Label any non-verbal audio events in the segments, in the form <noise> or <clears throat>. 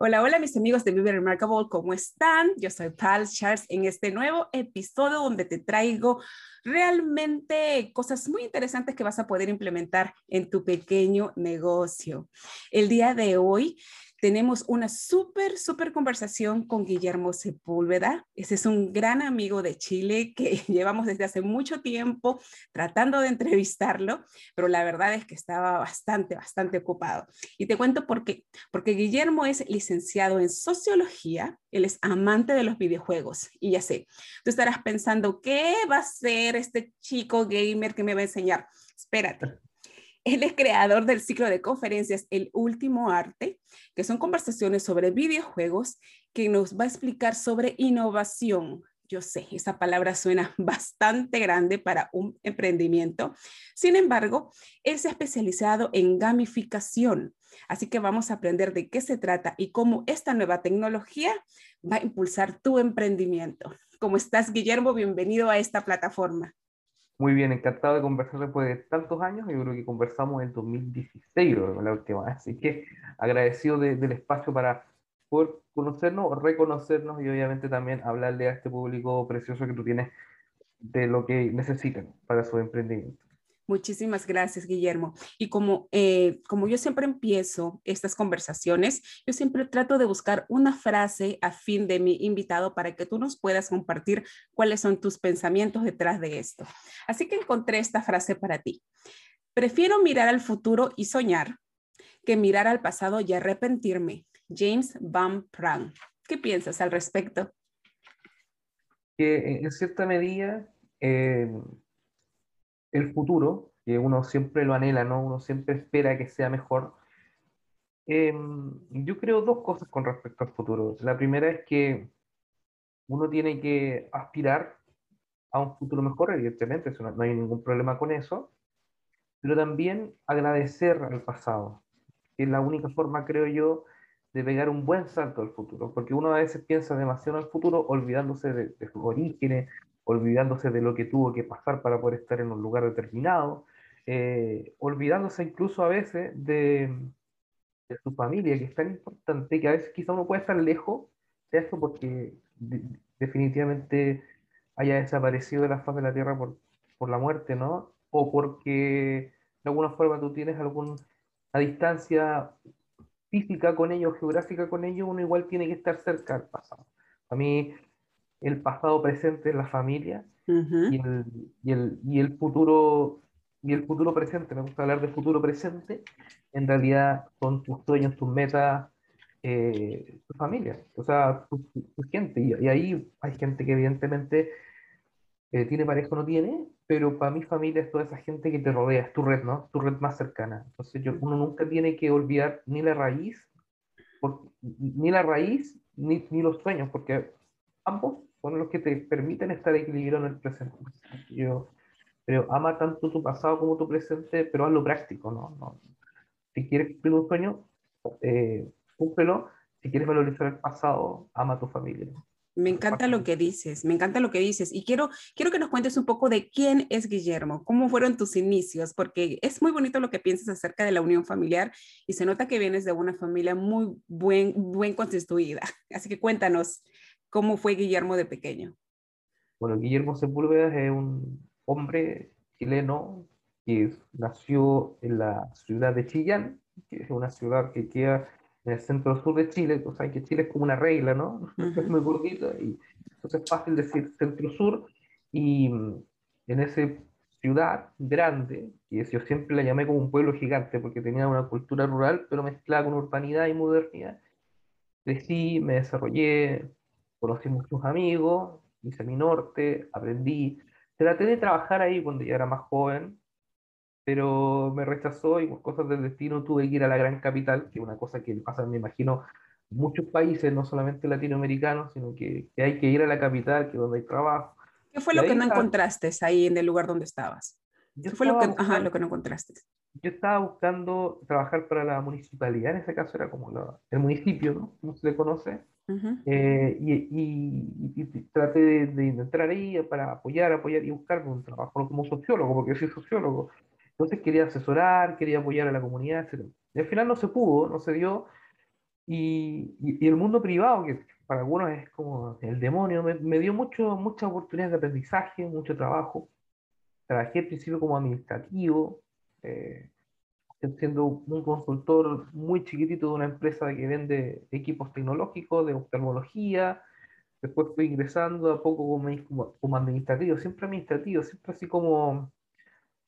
Hola, hola mis amigos de Vive Remarkable, ¿cómo están? Yo soy Pal Charles en este nuevo episodio donde te traigo realmente cosas muy interesantes que vas a poder implementar en tu pequeño negocio. El día de hoy tenemos una súper, súper conversación con Guillermo Sepúlveda. Ese es un gran amigo de Chile que <laughs> llevamos desde hace mucho tiempo tratando de entrevistarlo, pero la verdad es que estaba bastante, bastante ocupado. Y te cuento por qué. Porque Guillermo es licenciado en sociología, él es amante de los videojuegos. Y ya sé, tú estarás pensando, ¿qué va a ser este chico gamer que me va a enseñar? Espérate. Él es creador del ciclo de conferencias El Último Arte, que son conversaciones sobre videojuegos que nos va a explicar sobre innovación. Yo sé, esa palabra suena <laughs> bastante grande para un emprendimiento. Sin embargo, él se ha especializado en gamificación. Así que vamos a aprender de qué se trata y cómo esta nueva tecnología va a impulsar tu emprendimiento. ¿Cómo estás, Guillermo? Bienvenido a esta plataforma. Muy bien, encantado de conversar después de tantos años. Yo creo que conversamos en 2016, la última. <laughs> Así que agradecido del espacio para poder conocernos, reconocernos y obviamente también hablarle a este público precioso que tú tienes de lo que necesitan para su emprendimiento. Muchísimas gracias, Guillermo. Y como, eh, como yo siempre empiezo estas conversaciones, yo siempre trato de buscar una frase a fin de mi invitado para que tú nos puedas compartir cuáles son tus pensamientos detrás de esto. Así que encontré esta frase para ti. Prefiero mirar al futuro y soñar que mirar al pasado y arrepentirme. James Van Prague. ¿Qué piensas al respecto? Que en cierta medida... Eh el futuro, que uno siempre lo anhela, ¿no? Uno siempre espera que sea mejor. Em, yo creo dos cosas con respecto al futuro. La primera es que uno tiene que aspirar a un futuro mejor, evidentemente, no, no hay ningún problema con eso, pero también agradecer al pasado, que es la única forma, creo yo, de pegar un buen salto al futuro, porque uno a veces piensa demasiado en el futuro olvidándose de, de sus orígenes, olvidándose de lo que tuvo que pasar para poder estar en un lugar determinado, eh, olvidándose incluso a veces de, su familia, que es tan importante que a veces quizá uno puede estar lejos de esto porque definitivamente haya desaparecido de la faz de la Tierra por, por la muerte, ¿no? O porque de alguna forma tú tienes alguna distancia física con ellos, geográfica con ellos, uno igual tiene que estar cerca del pasado. A mí el pasado presente en la familia y, el, y, el, y, el, futuro y el futuro presente, me gusta hablar de futuro presente, en realidad son tus sueños, tus metas, eh, tu familia, o sea, tu, gente. Y, y, ahí hay gente que evidentemente eh, tiene pareja o no tiene, pero para mi familia es toda esa gente que te rodea, es tu red, ¿no? Tu red más cercana. Entonces yo, uno nunca tiene que olvidar ni la raíz, ni la raíz, ni, ni los sueños, porque ambos son los que te permiten estar equilibrado en el presente. Yo pero ama tanto tu pasado como tu presente, pero hazlo práctico, ¿no? no. Si quieres cumplir un sueño, eh, cúmplelo. Si quieres valorizar el pasado, ama a tu familia. Me encanta lo que dices, me encanta lo que dices. Y quiero, quiero que nos cuentes un poco de quién es Guillermo, cómo fueron tus inicios, porque es muy bonito lo que piensas acerca de la unión familiar y se nota que vienes de una familia muy buen, buen constituida. Así que cuéntanos, ¿cómo fue Guillermo de pequeño? Bueno, Guillermo Sepúlveda es un hombre chileno que nació en la ciudad de Chillán, que es una ciudad que queda en el centro sur de Chile, o sea que Chile es como una regla, ¿no? <laughs> Es muy gordita y entonces es fácil decir centro sur y mm, en esa ciudad grande, que yo siempre la llamé como un pueblo gigante porque tenía una cultura rural pero mezclada con urbanidad y modernidad, crecí, me desarrollé, conocí muchos amigos, hice mi norte, aprendí, traté de trabajar ahí cuando ya era más joven, pero me rechazó y por cosas del destino tuve que ir a la gran capital, que es una cosa que pasa, me imagino, en muchos países, no solamente latinoamericanos, sino que, hay que ir a la capital, que es donde hay trabajo. ¿Qué fue lo que no encontraste ahí en el lugar donde estabas? ¿Qué fue lo que, ajá, lo que no encontraste? Yo estaba buscando trabajar para la municipalidad, en ese caso era como el municipio, ¿no? Como se le conoce. Eh, y, y, traté de, de, entrar ahí para apoyar, apoyar y buscar un trabajo como sociólogo, porque soy sociólogo. Entonces quería asesorar, quería apoyar a la comunidad, etc. Y al final no se pudo, no se dio. Y, y el mundo privado, que para algunos es como el demonio, me, me dio mucho, muchas oportunidades de aprendizaje, mucho trabajo. Trabajé al principio como administrativo, eh, siendo un consultor muy chiquitito de una empresa que vende equipos tecnológicos de oftalmología. Después fui ingresando a poco como, como, administrativo, siempre administrativo, siempre así como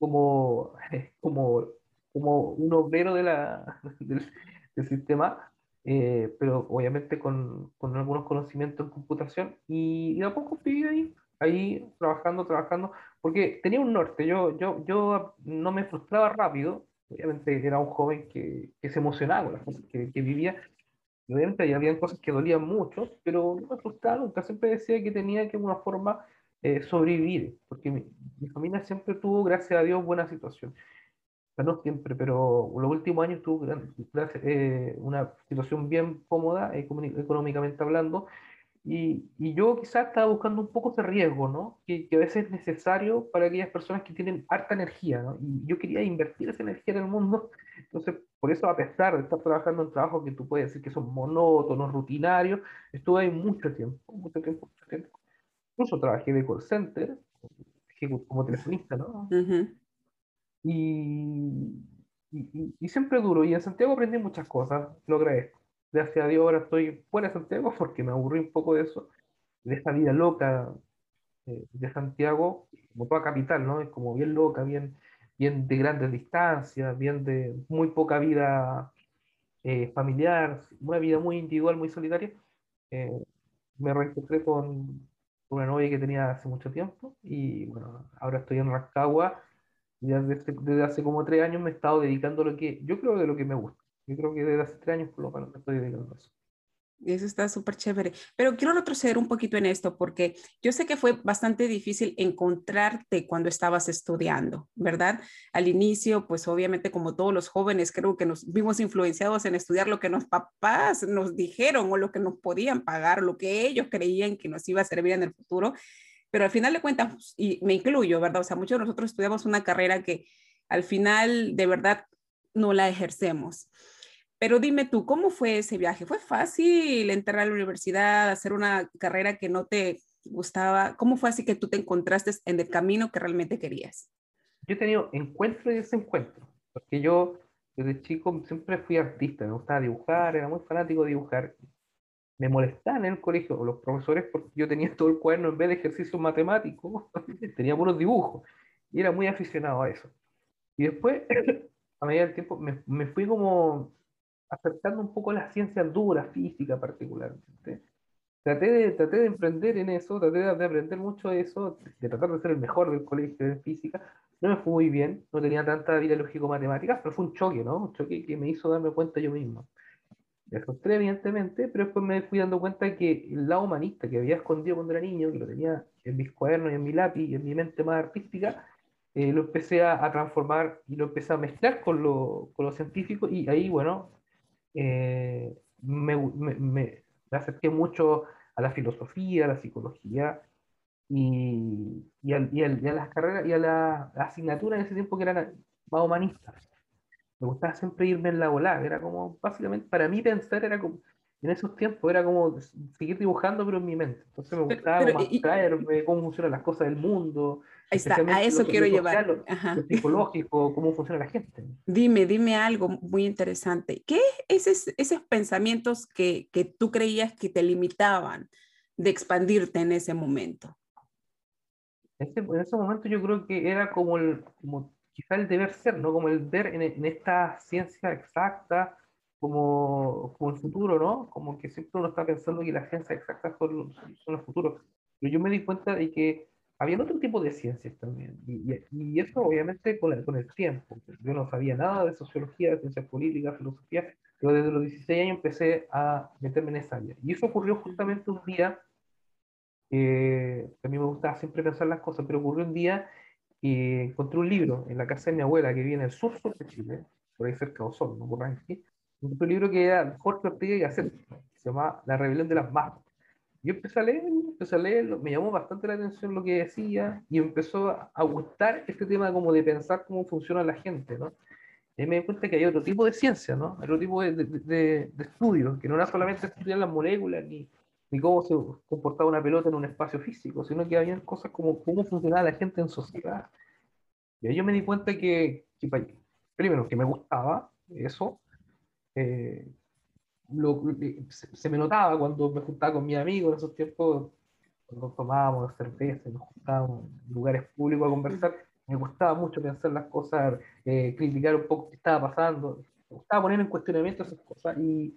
como, <laughs> como, como un obrero de la, <laughs> del, sistema, eh, pero obviamente con, con, algunos conocimientos en computación, y, y a poco viví ahí, ahí trabajando, trabajando, porque tenía un norte, yo, yo, yo no me frustraba rápido, obviamente era un joven que, que se emocionaba con las cosas que, que vivía, obviamente había cosas que dolían mucho, pero no me frustraba nunca, siempre decía que tenía que de alguna forma eh, sobrevivir, porque mi, familia siempre tuvo, gracias a Dios, buena situación. no siempre, pero los últimos años tuvo eh, una situación bien cómoda económicamente hablando, y, y, yo quizás estaba buscando un poco ese riesgo, ¿no? Que, que, a veces es necesario para aquellas personas que tienen harta energía, ¿no? Y yo quería invertir esa energía en el mundo, entonces por eso a pesar de estar trabajando en trabajos que tú puedes decir que son monótonos, rutinarios, estuve ahí mucho tiempo, mucho tiempo, mucho tiempo incluso trabajé de call center, como telefonista, ¿no? y, y, y, siempre duro. Y en Santiago aprendí muchas cosas, lo agradezco. Gracias a Dios ahora estoy fuera de Santiago porque me aburrí un poco de eso, de esta vida loca eh, de Santiago, como toda capital, ¿no? Es como bien loca, bien, bien de grandes distancias, bien de muy poca vida eh, familiar, una vida muy individual, muy solitaria. Eh, me reencontré con, una novia que tenía hace mucho tiempo y bueno, ahora estoy en Rancagua y desde, desde, hace como tres años me he estado dedicando a lo que yo creo de lo que me gusta. Yo creo que desde hace tres años por lo menos me estoy dedicando eso. Eso está súper chévere. Pero quiero retroceder un poquito en esto porque yo sé que fue bastante difícil encontrarte cuando estabas estudiando, ¿verdad? Al inicio, pues obviamente como todos los jóvenes, creo que nos vimos influenciados en estudiar lo que los papás nos dijeron o lo que nos podían pagar, lo que ellos creían que nos iba a servir en el futuro. Pero al final de cuentas, y me incluyo, ¿verdad? O sea, muchos de nosotros estudiamos una carrera que al final de verdad no la ejercemos. Pero dime tú, ¿cómo fue ese viaje? ¿Fue fácil entrar a la universidad, hacer una carrera que no te gustaba? ¿Cómo fue así que tú te encontraste en el camino que realmente querías? Yo he tenido encuentro y desencuentro, porque yo desde chico siempre fui artista, me gustaba dibujar, era muy fanático de dibujar. Me molestaban en el colegio los profesores porque yo tenía todo el cuaderno en vez de ejercicio matemático, <laughs> tenía buenos dibujos y era muy aficionado a eso. Y después, <laughs> a medida del tiempo, me, me fui como acercando un poco las ciencias duras, física particularmente. Traté de, traté de emprender en eso, traté de, aprender mucho de eso, de tratar de ser el mejor del colegio de física. No me fue muy bien, no tenía tanta vida lógico-matemáticas, pero fue un choque, ¿no? Un choque que me hizo darme cuenta yo mismo. Me frustré, evidentemente, pero después me fui dando cuenta que el lado humanista que había escondido cuando era niño, que lo tenía en mis cuadernos y en mi lápiz y en mi mente más artística, eh, lo empecé a, a, transformar y lo empecé a mezclar con lo, con lo científico y ahí, bueno, eh, me, me, me, acerqué mucho a la filosofía, a la psicología y, y, a, y, a, las carreras y a la, asignatura en ese tiempo que eran más humanistas. Me gustaba siempre irme en la volada, era como, básicamente, para mí pensar era como, en esos tiempos era como seguir dibujando, pero en mi mente. Entonces me gustaba traerme cómo funcionan las cosas del mundo. Ahí está, a eso quiero llevar. Lo, psicológico, cómo funciona la gente. Dime, dime algo muy interesante. ¿Qué es esos, esos pensamientos que, que tú creías que te limitaban de expandirte en ese momento? en ese momento yo creo que era como, el, como quizá el deber ser, ¿no? Como el ver en, en esta ciencia exacta, como, como el futuro, ¿no? Como que siempre uno está pensando que las ciencias exactas son, son los futuros. Pero yo me di cuenta de que había otro tipo de ciencias también. Y, y, eso obviamente con, el, con el tiempo. Yo no sabía nada de sociología, de ciencias políticas, filosofía, pero desde los 16 años empecé a meterme en esa área. Y eso ocurrió justamente un día, eh, a mí me gustaba siempre pensar las cosas, pero ocurrió un día que encontré un libro en la casa de mi abuela que vive en el sur, sur de Chile, por ahí cerca de Osorno, ¿no? por aquí un libro que era Jorge Ortega y Gasset, se llama La rebelión de las masas. Yo empecé a leer, empecé a leer, me llamó bastante la atención lo que decía y empezó a gustar este tema como de pensar cómo funciona la gente, ¿no? Y me di cuenta que hay otro tipo de ciencia, ¿no? Otro tipo de, de, de, estudios, que no era solamente estudiar las moléculas ni, ni cómo se comportaba una pelota en un espacio físico, sino que había cosas como cómo funcionaba la gente en sociedad. Y ahí yo me di cuenta que, que primero, que me gustaba eso, eh, lo, se, me notaba cuando me juntaba con mis amigos en esos tiempos, cuando tomábamos cerveza nos juntábamos en lugares públicos a conversar, me gustaba mucho pensar las cosas, eh, criticar un poco qué estaba pasando, me gustaba poner en cuestionamiento esas cosas y,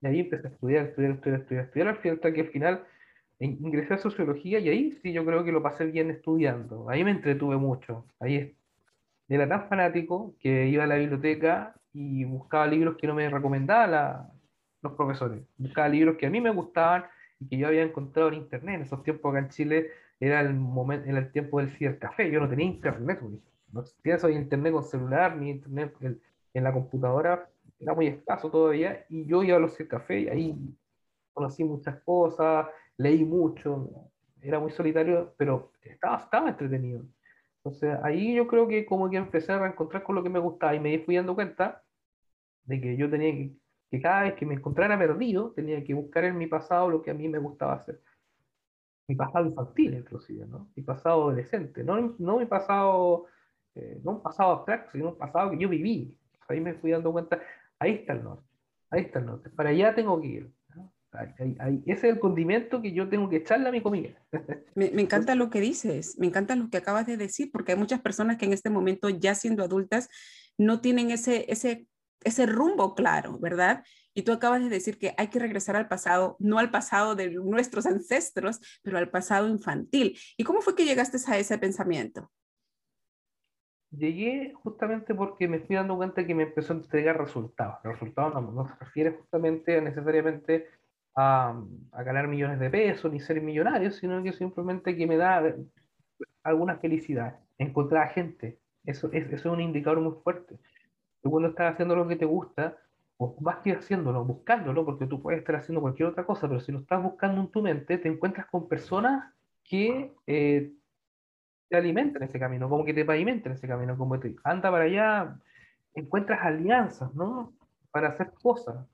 y ahí empecé a estudiar, estudiar, estudiar, estudiar, estudiar, al final, hasta que al final ingresé a sociología y ahí sí yo creo que lo pasé bien estudiando, ahí me entretuve mucho, ahí era tan fanático que iba a la biblioteca y buscaba libros que no me recomendaban los profesores. Buscaba libros que a mí me gustaban y que yo había encontrado en internet. En esos tiempos acá en Chile era el, momento, era el tiempo del cibercafé. Yo no tenía internet, no existía eso internet con celular ni internet en, la computadora. Era muy escaso todavía y yo iba a los cibercafés y ahí conocí muchas cosas, leí mucho. Era muy solitario, pero estaba, estaba entretenido. Entonces ahí yo creo que como que empecé a encontrar con lo que me gustaba y me fui dando cuenta de que yo tenía que, que cada vez que me encontrara perdido, tenía que buscar en mi pasado lo que a mí me gustaba hacer. Mi pasado infantil, inclusive, ¿no? Mi pasado adolescente, no, no mi pasado, eh, no un pasado abstracto, sino un pasado que yo viví. Ahí me fui dando cuenta, ahí está el norte, ahí está el norte, para allá tengo que ir. ese es el condimento que yo tengo que echarle a mi comida. <laughs> Me, me, encanta lo que dices, me encanta lo que acabas de decir, porque hay muchas personas que en este momento, ya siendo adultas, no tienen ese, ese ese rumbo claro, ¿verdad? Y tú acabas de decir que hay que regresar al pasado, no al pasado de nuestros ancestros, pero al pasado infantil. ¿Y cómo fue que llegaste a ese pensamiento? Llegué justamente porque me fui dando cuenta que me empezó a entregar resultados. Los resultados no, se refiere justamente a necesariamente a, ganar millones de pesos ni ser millonario, sino que simplemente que me da alguna felicidad. Encontrar a gente. Eso, eso es un indicador muy fuerte cuando estás haciendo lo que te gusta, o más que haciéndolo, buscándolo, porque tú puedes estar haciendo cualquier otra cosa, pero si lo estás buscando en tu mente, te encuentras con personas que eh, te alimentan ese camino, como que te pavimentan ese camino, como te anda para allá, encuentras alianzas, ¿no? Para hacer cosas.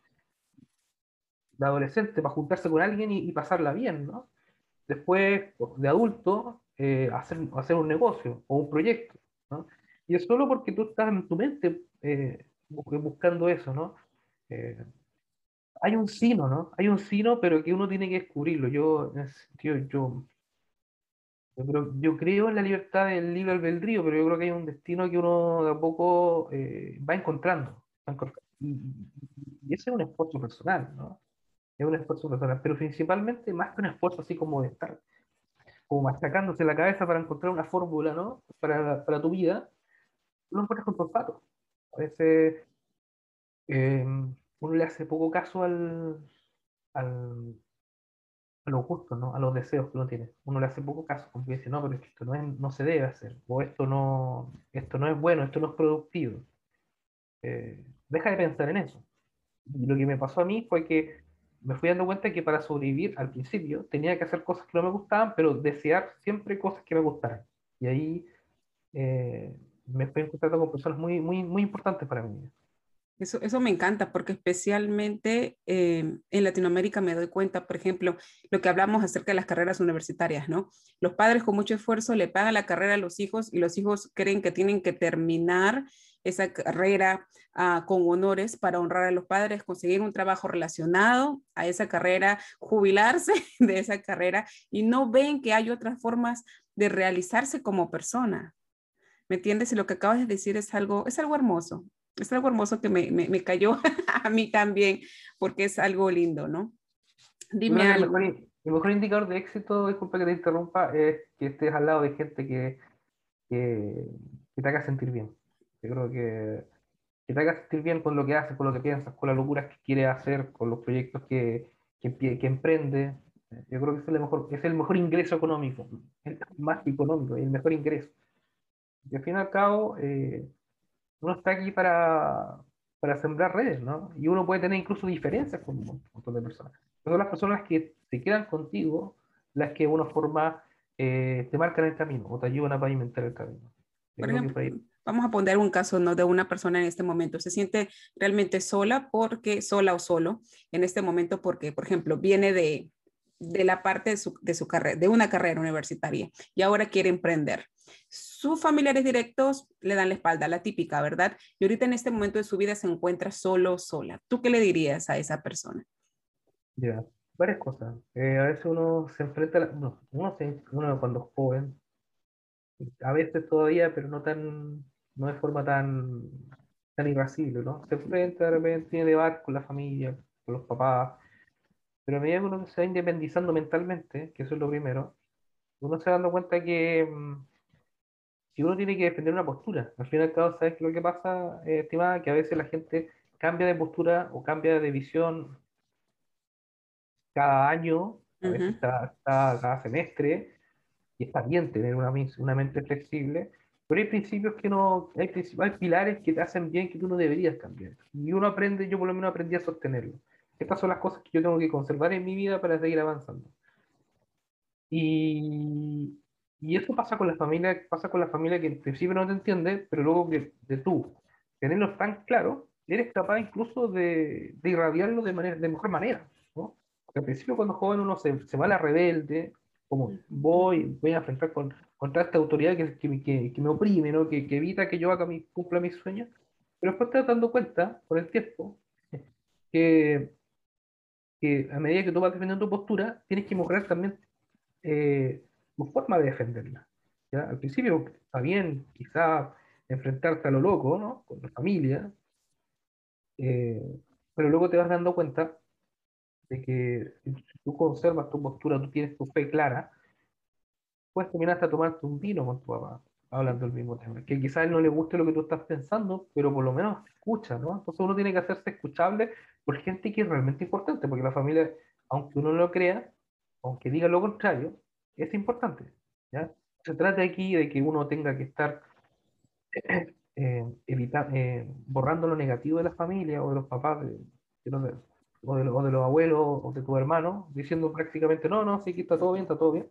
De adolescente, para juntarse con alguien y, pasarla bien, ¿no? Después, de adulto, eh, hacer, hacer un negocio o un proyecto, ¿no? Y es solo porque tú estás en tu mente eh, buscando eso, ¿no? Eh, hay un sino, ¿no? Hay un sino, pero que uno tiene que descubrirlo. Yo, tío, yo, yo, yo, creo en la libertad del libre albedrío, pero yo creo que hay un destino que uno de a poco eh, va encontrando. Y, y, ese es un esfuerzo personal, ¿no? Es un esfuerzo personal, pero principalmente más que un esfuerzo así como de estar como machacándose la cabeza para encontrar una fórmula, ¿no? Para, para tu vida, lo encuentras con tu olfato. A veces eh, uno le hace poco caso al, al, a los gustos, ¿no? a los deseos que uno tiene. Uno le hace poco caso, porque dice, no, pero esto no, es, no se debe hacer, o esto no, esto no es bueno, esto no es productivo. Eh, deja de pensar en eso. Y lo que me pasó a mí fue que me fui dando cuenta que para sobrevivir al principio tenía que hacer cosas que no me gustaban, pero desear siempre cosas que me gustaran. Y ahí eh, me fui encontrando con personas muy, muy, muy importantes para mí. Eso, eso me encanta porque especialmente eh, en Latinoamérica me doy cuenta, por ejemplo, lo que hablamos acerca de las carreras universitarias, ¿no? Los padres con mucho esfuerzo le pagan la carrera a los hijos y los hijos creen que tienen que terminar esa carrera uh, con honores para honrar a los padres, conseguir un trabajo relacionado a esa carrera, jubilarse <laughs> de esa carrera y no ven que hay otras formas de realizarse como persona. ¿Me entiendes? Y lo que acabas de decir es algo, es algo hermoso. Es algo hermoso que me, me, me cayó <laughs> a mí también, porque es algo lindo, ¿no? Dime algo. El mejor, el mejor, indicador de éxito, disculpa que te interrumpa, es que estés al lado de gente que, que, que te haga sentir bien. Yo creo que, que te haga sentir bien con lo que haces, con lo que piensas, con las locuras que quieres hacer, con los proyectos que, que, que emprende. Yo creo que es el mejor, es el mejor ingreso económico, el más económico, el mejor ingreso. Y al fin y al cabo, eh, uno está aquí para, para sembrar redes, ¿no? Y uno puede tener incluso diferencias con un montón de personas. Pero son las personas que se quedan contigo las que de una forma eh, te marcan el camino o te ayudan a pavimentar el camino. Por ejemplo, vamos a poner un caso ¿no? de una persona en este momento, se siente realmente sola porque, sola o solo, en este momento porque, por ejemplo, viene de, de la parte de su, de su carrera, de una carrera universitaria y ahora quiere emprender. Sus familiares directos le dan la espalda, la típica, ¿verdad? Y ahorita en este momento de su vida se encuentra solo, sola. ¿Tú qué le dirías a esa persona? Ya, varias cosas. Eh, a veces uno se enfrenta, a no, uno, se, uno cuando es joven, a veces todavía, pero no tan, no de forma tan, tan irascible, ¿no? Se enfrenta, de repente tiene debate con la familia, con los papás, pero a medida que uno se va independizando mentalmente, que eso es lo primero, uno se va dando cuenta que mm, si uno tiene que defender una postura, al fin y al cabo, ¿sabes qué lo que pasa, eh, estimada? Que a veces la gente cambia de postura o cambia de visión cada año, a veces cada, cada, semestre, y está bien tener una, una mente flexible, pero hay principios que no, hay, hay pilares que te hacen bien que tú no deberías cambiar. Y uno aprende, yo por lo menos aprendí a sostenerlo. Estas son las cosas que yo tengo que conservar en mi vida para seguir avanzando. Y, y eso pasa con la familia, pasa con la familia que en principio no te entiende, pero luego que de tú tenerlo tan claro, eres capaz incluso de, de irradiarlo de, manera, de mejor manera. ¿no? Porque al principio cuando joven uno se, se va a la rebelde, como voy, voy a enfrentar con, contra esta autoridad que, que, que, me oprime, ¿no? que, que evita que yo haga mi, cumpla mis sueños, pero después te das dando cuenta, con el tiempo, <laughs> que, que a medida que tú vas defendiendo tu postura, tienes que mejorar también eh, tu forma de defenderla. ¿ya? Al principio está bien, quizá enfrentarte a lo loco, ¿no? Con la familia, eh, pero luego te vas dando cuenta de que si tú conservas tu postura, tú tienes tu fe clara, puedes terminar hasta tomarte un vino con tu papá, hablando del mismo tema. Que quizá a él no le guste lo que tú estás pensando, pero por lo menos escucha, ¿no? Entonces uno tiene que hacerse escuchable por gente que es realmente importante, porque la familia, aunque uno no lo crea, aunque diga lo contrario, es importante. ¿ya? Se trata aquí de que uno tenga que estar <clears throat> eh, eh, borrando lo negativo de la familia o de los papás, de, o, de, los abuelos o de tu hermano, diciendo prácticamente, no, no, sí, que está todo bien, está todo bien.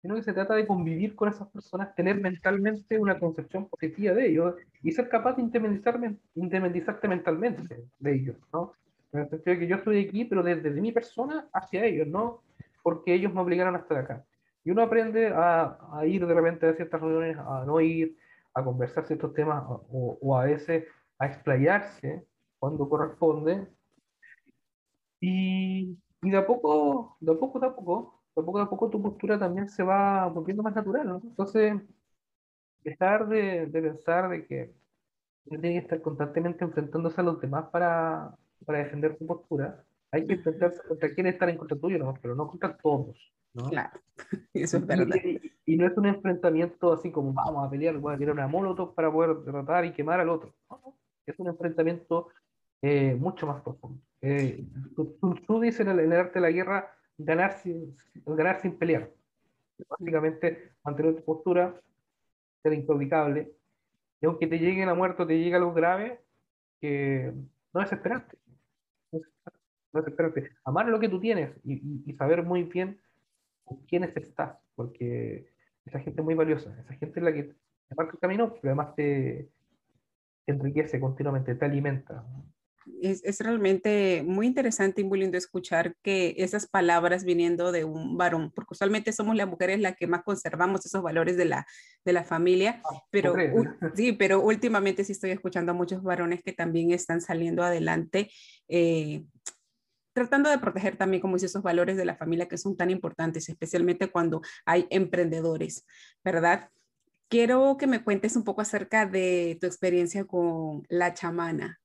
Sino que se trata de convivir con esas personas, tener mentalmente una concepción positiva de ellos y ser capaz de independizarte mentalmente de ellos, ¿no? En el sentido de que yo estoy aquí, pero desde, desde mi persona hacia ellos, no porque ellos me obligaron a estar acá. Y uno aprende a, a, ir de repente a ciertas reuniones, a no ir, a conversar ciertos temas o, o a veces a explayarse cuando corresponde. Y, y, de a poco, de a poco, de a poco, poco, a poco tu postura también se va volviendo más natural. ¿no? Entonces, dejar de, de pensar de que uno tiene que estar constantemente enfrentándose a los demás para, para defender su postura hay que enfrentarse contra quienes están en contra tuyo, ¿no? pero no contra todos. ¿no? Claro, <laughs> eso es verdad. Y, no es un enfrentamiento así como vamos a pelear, voy a tirar una molotov para poder derrotar y quemar al otro. No, es un enfrentamiento eh, mucho más profundo. Eh, tú, dices en el, en el, arte de la guerra ganar sin, ganar sin pelear. Básicamente, mantener tu postura, ser improbicable, y aunque te llegue la muerte o te llegue algo grave, que no es esperante desesperarte. Amar lo que tú tienes y, saber muy bien con quiénes estás, porque esa gente es muy valiosa. Esa gente es la que te marca el camino, pero además te enriquece continuamente, te alimenta es, realmente muy interesante y muy lindo escuchar que esas palabras viniendo de un varón, porque usualmente somos las mujeres las que más conservamos esos valores de la, de la familia, ah, pero sí, pero últimamente sí estoy escuchando a muchos varones que también están saliendo adelante. Eh, tratando de proteger también, como dice, esos valores de la familia que son tan importantes, especialmente cuando hay emprendedores, ¿verdad? Quiero que me cuentes un poco acerca de tu experiencia con la chamana.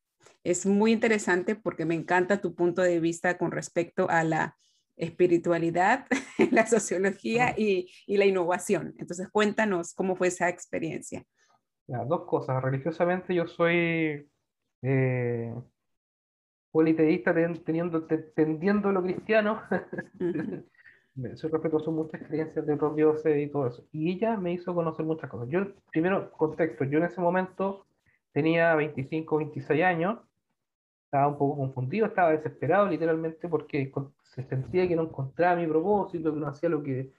Es muy interesante porque me encanta tu punto de vista con respecto a la espiritualidad, <laughs> la sociología y, la innovación. Entonces, cuéntanos cómo fue esa experiencia. dos cosas. Religiosamente yo soy eh, politeísta teniendo, tendiendo lo cristiano. <laughs> soy respetuoso muchas creencias de los dioses y todo eso. Y ella me hizo conocer muchas cosas. Yo, primero, contexto, yo en ese momento tenía 25, 26 años estaba un poco confundido, estaba desesperado literalmente porque se sentía que no encontraba mi propósito, que no hacía lo que,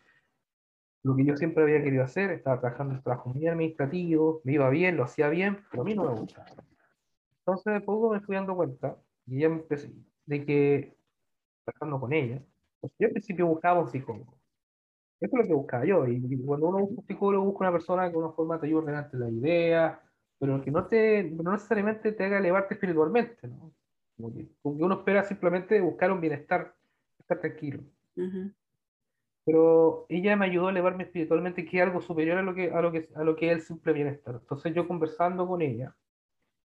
lo que yo siempre había querido hacer, estaba trabajando en trabajo muy administrativo, me iba bien, lo hacía bien, pero a mí no me gustaba. Entonces de poco me fui dando cuenta y ya empecé, de que, trabajando con ella, yo al principio buscaba un psicólogo. Eso es lo que buscaba yo. Y, cuando uno busca un psicólogo, busca una persona que de una forma te ayude a ordenarte la idea, pero que no, te, no necesariamente te haga elevarte espiritualmente. ¿no? Como que, uno espera simplemente buscar un bienestar, estar tranquilo. Pero ella me ayudó a elevarme espiritualmente, que es algo superior a lo que, a lo que, a lo que es el simple bienestar. Entonces yo conversando con ella,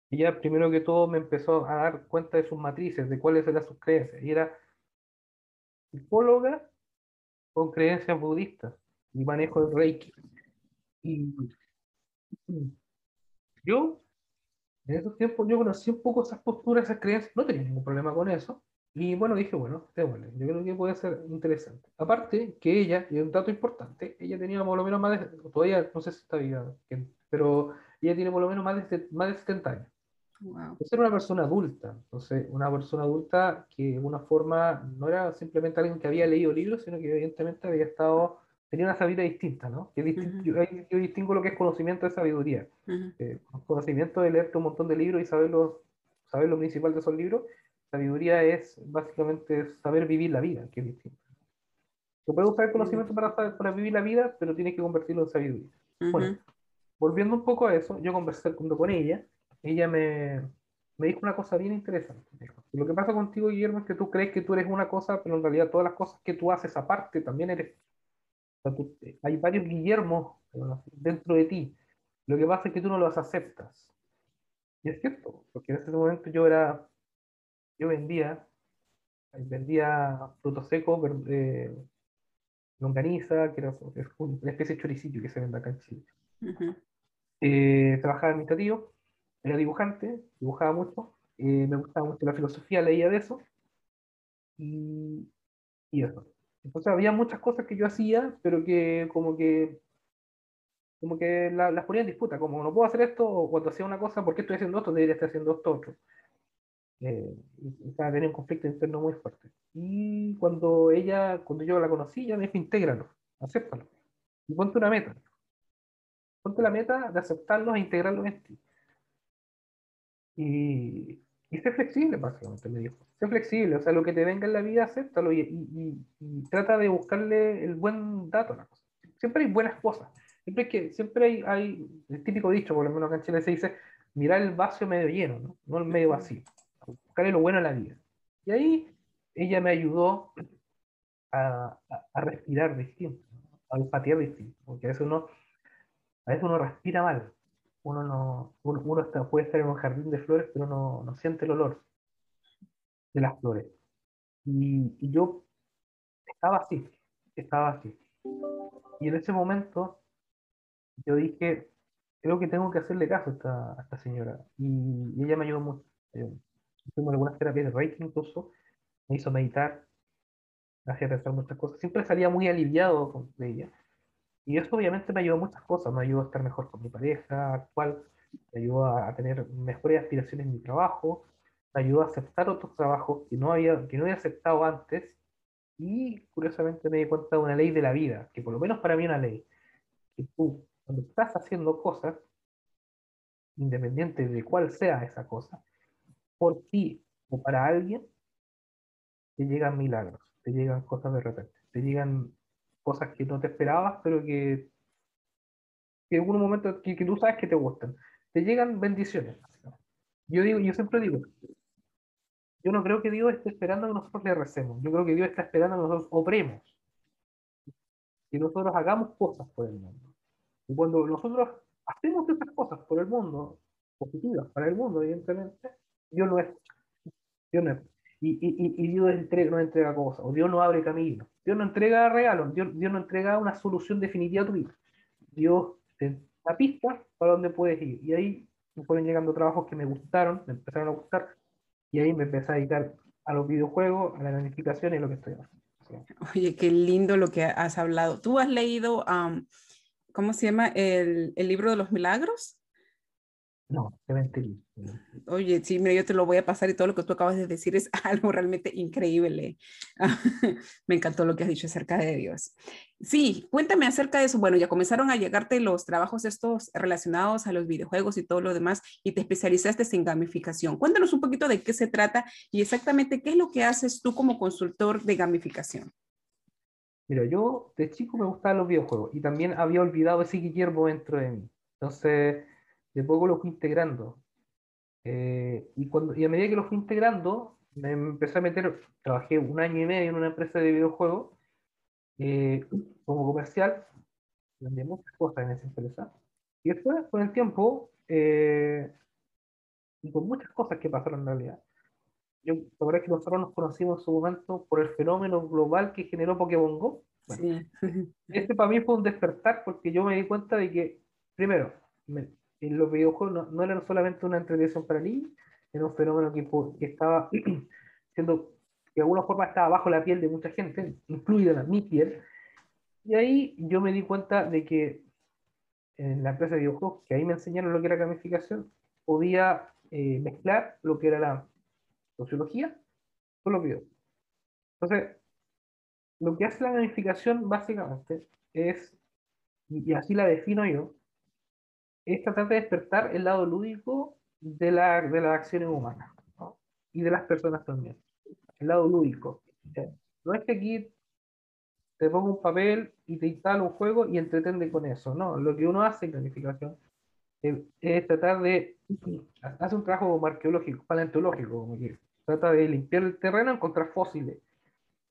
ella primero que todo me empezó a dar cuenta de sus matrices, de cuáles eran sus creencias. Y era psicóloga con creencias budistas y manejo del Reiki. Y yo en esos tiempos yo conocí un poco esas posturas, esas creencias, no tenía ningún problema con eso. Y bueno, dije, bueno, démosle, yo creo que puede ser interesante. Aparte, que ella, y un dato importante, ella tenía por lo menos más de, todavía no sé si está viva, pero ella tiene por lo menos más de, más de 70 años. Wow. Es una persona adulta, entonces una persona adulta que de una forma no era simplemente alguien que había leído libros, sino que evidentemente había estado tenía una sabiduría distinta, ¿no? Que yo, distingo lo que es conocimiento de sabiduría. Eh, conocimiento de leerte un montón de libros y saber lo, saber lo principal de esos libros. Sabiduría es básicamente saber vivir la vida, que es distinto. Se puede usar el conocimiento para, para vivir la vida, pero tienes que convertirlo en sabiduría. Bueno, volviendo un poco a eso, yo conversé con ella, ella me, me dijo una cosa bien interesante. Lo que pasa contigo, Guillermo, es que tú crees que tú eres una cosa, pero en realidad todas las cosas que tú haces aparte también eres hay varios Guillermos dentro de ti. Lo que pasa es que tú no los aceptas. Y es cierto, porque en ese momento yo era, yo vendía, vendía frutos secos, eh, longaniza, que era una especie de choricillo que se vende acá en Chile. Eh, trabajaba administrativo, era dibujante, dibujaba mucho, eh, me gustaba mucho la filosofía, leía de eso, y, y eso. Entonces había muchas cosas que yo hacía, pero que como que como que las ponía en disputa, como no puedo hacer esto, o cuando hacía una cosa, ¿por qué estoy haciendo esto? Debería estar haciendo esto otro. Eh, y, tenía un conflicto interno muy fuerte. Y cuando ella, cuando yo la conocí, ella me dijo, intégralo, acéptalo. Y ponte una meta. Ponte la meta de aceptarlo e integrarlo en ti. Y, y sé flexible, básicamente, me dijo. Sé flexible, o sea, lo que te venga en la vida, acéptalo y, y, trata de buscarle el buen dato a la cosa. Siempre hay buenas cosas. Siempre, que, siempre hay, hay, el típico dicho, por lo menos acá en Chile se dice, mirar el vaso medio lleno, ¿no? no el medio vacío. Buscarle lo bueno a la vida. Y ahí ella me ayudó a, a, respirar distinto, a olfatear distinto, porque a veces uno, a veces uno respira mal, uno no uno, está, puede estar en un jardín de flores, pero no, no siente el olor de las flores. Y, y, yo estaba así, estaba así. Y en ese momento yo dije, creo que tengo que hacerle caso a esta, a esta señora. Y, ella me ayudó mucho. Hicimos algunas terapias de Reiki incluso, me hizo meditar, me hacía pensar muchas cosas. Siempre salía muy aliviado de ella. Y eso obviamente me ayudó a muchas cosas, me ayudó a estar mejor con mi pareja actual, me ayudó a, tener mejores aspiraciones en mi trabajo, me ayudó a aceptar otros trabajos que no había, que no había aceptado antes y curiosamente me di cuenta de una ley de la vida, que por lo menos para mí es una ley, que tú cuando estás haciendo cosas, independiente de cuál sea esa cosa, por ti o para alguien, te llegan milagros, te llegan cosas de repente, te llegan cosas que no te esperabas, pero que, que en algún momento que, que tú sabes que te gustan. Te llegan bendiciones. Yo, digo, yo siempre digo, yo no creo que Dios esté esperando que nosotros le recemos. Yo creo que Dios está esperando que nosotros obremos. Que nosotros hagamos cosas por el mundo. Y cuando nosotros hacemos esas cosas por el mundo, positivas para el mundo, evidentemente, Dios no es. Dios no es. Y, y, y Dios entrega, entrega cosas, o Dios no abre caminos. Dios no entrega regalos, Dios, Dios no entrega una solución definitiva a tu vida. Dios te da pista para dónde puedes ir. Y ahí me fueron llegando trabajos que me gustaron, me empezaron a gustar, y ahí me empecé a dedicar a los videojuegos, a la gamificación y lo que estoy haciendo. Oye, qué lindo lo que has hablado. ¿Tú has leído, ¿cómo se llama? El, el libro de los milagros? No, te mentiría. Oye, sí, mira, yo te lo voy a pasar y todo lo que tú acabas de decir es <laughs> algo realmente increíble. <laughs> Me encantó lo que has dicho acerca de Dios. Sí, cuéntame acerca de eso. Bueno, ya comenzaron a llegarte los trabajos estos relacionados a los videojuegos y todo lo demás y te especializaste en gamificación. Cuéntanos un poquito de qué se trata y exactamente qué es lo que haces tú como consultor de gamificación. Mira, yo de chico me gustaban los videojuegos y también había olvidado ese Guillermo dentro de mí. Entonces, de poco lo fui integrando. Eh, y, cuando, y a medida que lo fui integrando, me empecé a meter, trabajé un año y medio en una empresa de videojuegos eh, como comercial, vendía muchas cosas en esa empresa. Y después, con el tiempo, eh, y con muchas cosas que pasaron en realidad, yo verdad que nosotros nos conocimos en su momento por el fenómeno global que generó Pokémon Go. sí. <laughs> Este para mí fue un despertar porque yo me di cuenta de que, primero, me, en los videojuegos no, no eran solamente una entretención para niños, era un fenómeno que, que estaba <clears throat> siendo, de alguna forma estaba bajo la piel de mucha gente, incluida mi piel, y ahí yo me di cuenta de que en la empresa de videojuegos, que ahí me enseñaron lo que era gamificación, podía eh, mezclar lo que era la sociología con los videojuegos. Entonces, lo que hace la gamificación básicamente es, y así la defino yo, es tratar de despertar el lado lúdico de, la, de las acciones humanas y de las personas también. El lado lúdico. No es que aquí te pongo un papel y te instalo un juego y entretende con eso. No, lo que uno hace en planificación es, tratar de hacer un trabajo arqueológico, paleontológico, como que trata de limpiar el terreno, encontrar fósiles,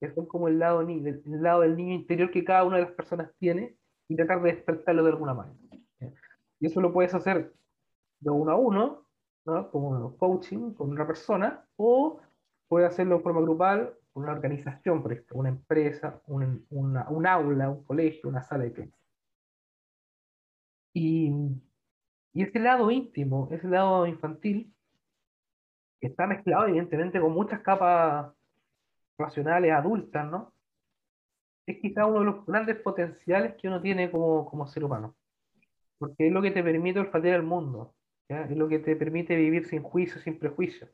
que son como el lado, el lado del niño interior que cada una de las personas tiene y tratar de despertarlo de alguna manera. Y eso lo puedes hacer de uno a uno, ¿no? como coaching con una persona, o puedes hacerlo de forma grupal con una organización, por ejemplo, una empresa, un, una, un aula, un colegio, una sala de clase. Y, y ese lado íntimo, ese lado infantil, que está mezclado evidentemente con muchas capas racionales adultas, ¿no? Es quizá uno de los grandes potenciales que uno tiene como, como ser humano porque es lo que te permite olfatear el mundo, es lo que te permite vivir sin juicio, sin prejuicio.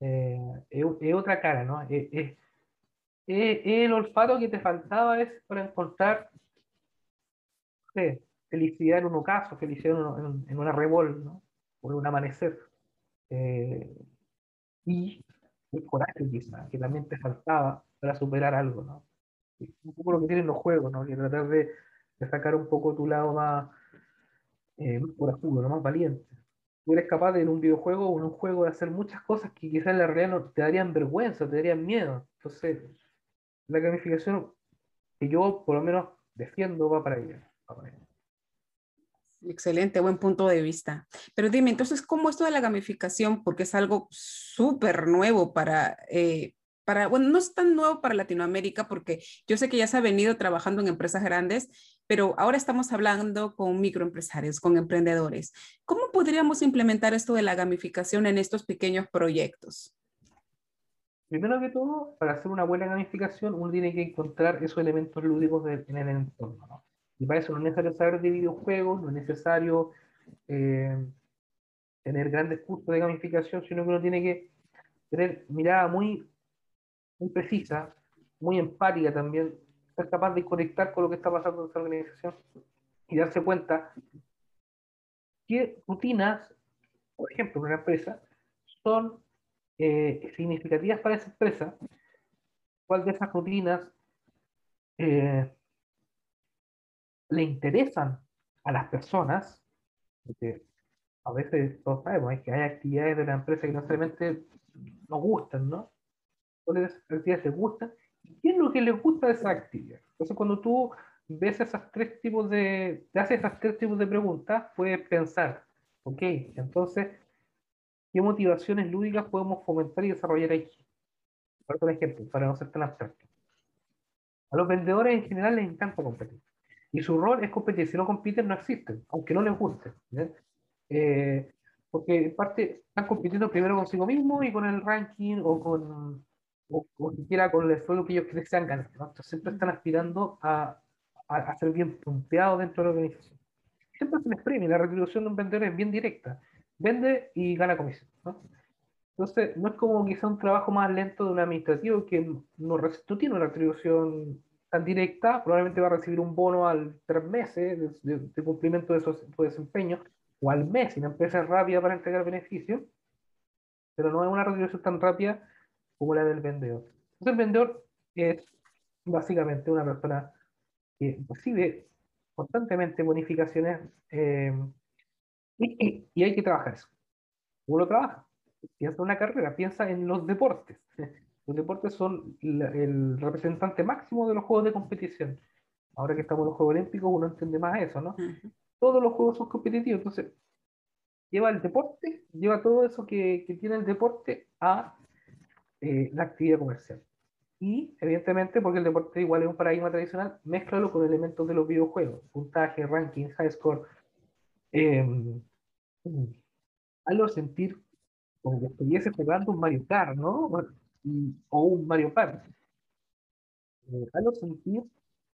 Eh, es, otra cara, ¿no? Es, el olfato que te faltaba es para encontrar felicidad en un ocaso, felicidad en, una revol, ¿no? O en un amanecer. Eh, y el coraje quizá, que también te faltaba para superar algo, ¿no? un poco lo que tienen los juegos, ¿no? Que tratar de, de sacar un poco tu lado más, eh, corajudo, ¿no? más valiente. Tú eres capaz de en un videojuego o en un juego de hacer muchas cosas que quizás en la realidad no, te darían vergüenza, te darían miedo. Entonces, la gamificación que yo por lo menos defiendo va para allá. Excelente, buen punto de vista. Pero dime, entonces, ¿cómo esto de la gamificación? Porque es algo súper nuevo para, eh, bueno, no es tan nuevo para Latinoamérica porque yo sé que ya se ha venido trabajando en empresas grandes, pero ahora estamos hablando con microempresarios, con emprendedores. ¿Cómo podríamos implementar esto de la gamificación en estos pequeños proyectos? Primero que todo, para hacer una buena gamificación, uno tiene que encontrar esos elementos lúdicos en el entorno. Y para eso no es necesario saber de videojuegos, no es necesario eh, tener grandes cursos de gamificación, sino que uno tiene que tener mirada muy, muy precisa, muy empática también, ser capaz de conectar con lo que está pasando en esa organización y darse cuenta qué rutinas, por ejemplo, una empresa, son eh, significativas para esa empresa, cuál de esas rutinas eh, le interesan a las personas, porque a veces todos sabemos que hay actividades de la empresa que no necesariamente nos gustan, ¿no? ¿Cuáles actividades les gustan? ¿Y qué es lo que les gusta de esa actividad? Entonces, cuando tú ves esas tres tipos de, te haces esas tres tipos de preguntas, puedes pensar, ok, entonces, ¿qué motivaciones lúdicas podemos fomentar y desarrollar aquí? Por ejemplo, para no ser tan abstracto. A los vendedores en general les encanta competir. Y su rol es competir. Si no compiten, no existen, aunque no les guste. Eh, porque en parte están compitiendo primero consigo mismo y con el ranking o con o, siquiera con el suelo que ellos creen que sean ganar. Entonces siempre están aspirando a, a, ser bien punteados dentro de la organización. Siempre se les premia. La retribución de un vendedor es bien directa. Vende y gana comisión. ¿no? Entonces, no es como quizá un trabajo más lento de un administrativo que no, no tiene una retribución tan directa, probablemente va a recibir un bono al tres meses de, cumplimiento de su, desempeño, o al mes, si la empresa es rápida para entregar beneficios, pero no es una retribución tan rápida como la del vendedor. Entonces, el vendedor es básicamente una persona que recibe constantemente bonificaciones eh, y, y, hay que trabajar eso. ¿Cómo lo trabaja? piensa en una carrera, piensa en los deportes. <laughs> Los deportes son el representante máximo de los juegos de competición. Ahora que estamos en los Juegos Olímpicos, uno entiende más eso, ¿no? Todos los juegos son competitivos, entonces lleva el deporte, lleva todo eso que, que tiene el deporte a eh, la actividad comercial. Y, evidentemente, porque el deporte igual es un paradigma tradicional, mézclalo con elementos de los videojuegos, puntaje, ranking, high score. Eh, hazlo sentir como que estuviese jugando un Mario Kart, ¿no? o un Mario Kart. Eh, hazlo sentir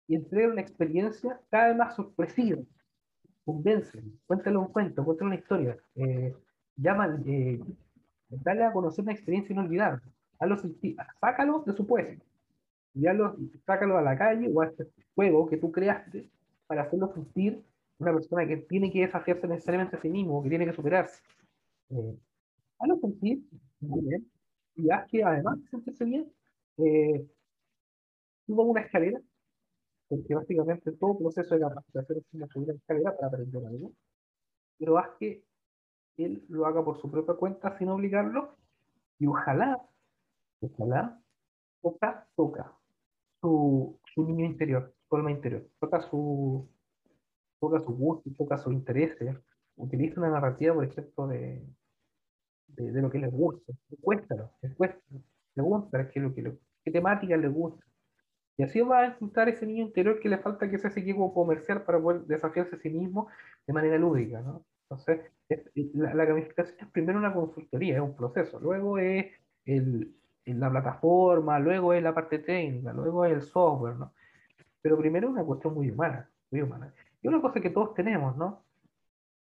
y entrega una experiencia cada vez más sorpresiva. Convence, cuéntale un cuento, cuéntale una historia. Eh, llama, eh, dale a conocer una experiencia inolvidable. Hazlo sentir, sácalo de su puesto. Y hazlo, sácalo a la calle o a este juego que tú creaste para hacerlo sentir una persona que tiene que desafiarse necesariamente a sí mismo, que tiene que superarse. Eh, hazlo sentir bien, y haz que además de sentirse bien, eh, suba una escalera, porque básicamente todo proceso de capacitación es una subir una escalera para aprender algo, pero haz que él lo haga por su propia cuenta sin obligarlo, y ojalá, ojalá, toca, toca su, su niño interior, su alma interior, toca su, toca su gusto, toca sus intereses, utiliza una narrativa, por ejemplo, de, de, lo que les gusta. Cuéntalo, cuéntalo. Pregúntale qué, que, qué temática les gusta. Y así va a encontrar ese niño interior que le falta que sea ese equipo comercial para poder desafiarse a sí mismo de manera lúdica. ¿no? Entonces, la, la, gamificación es primero una consultoría, es un proceso. Luego es el, la plataforma, luego es la parte técnica, luego es el software. ¿no? Pero primero es una cuestión muy humana, muy humana. Y una cosa que todos tenemos, ¿no?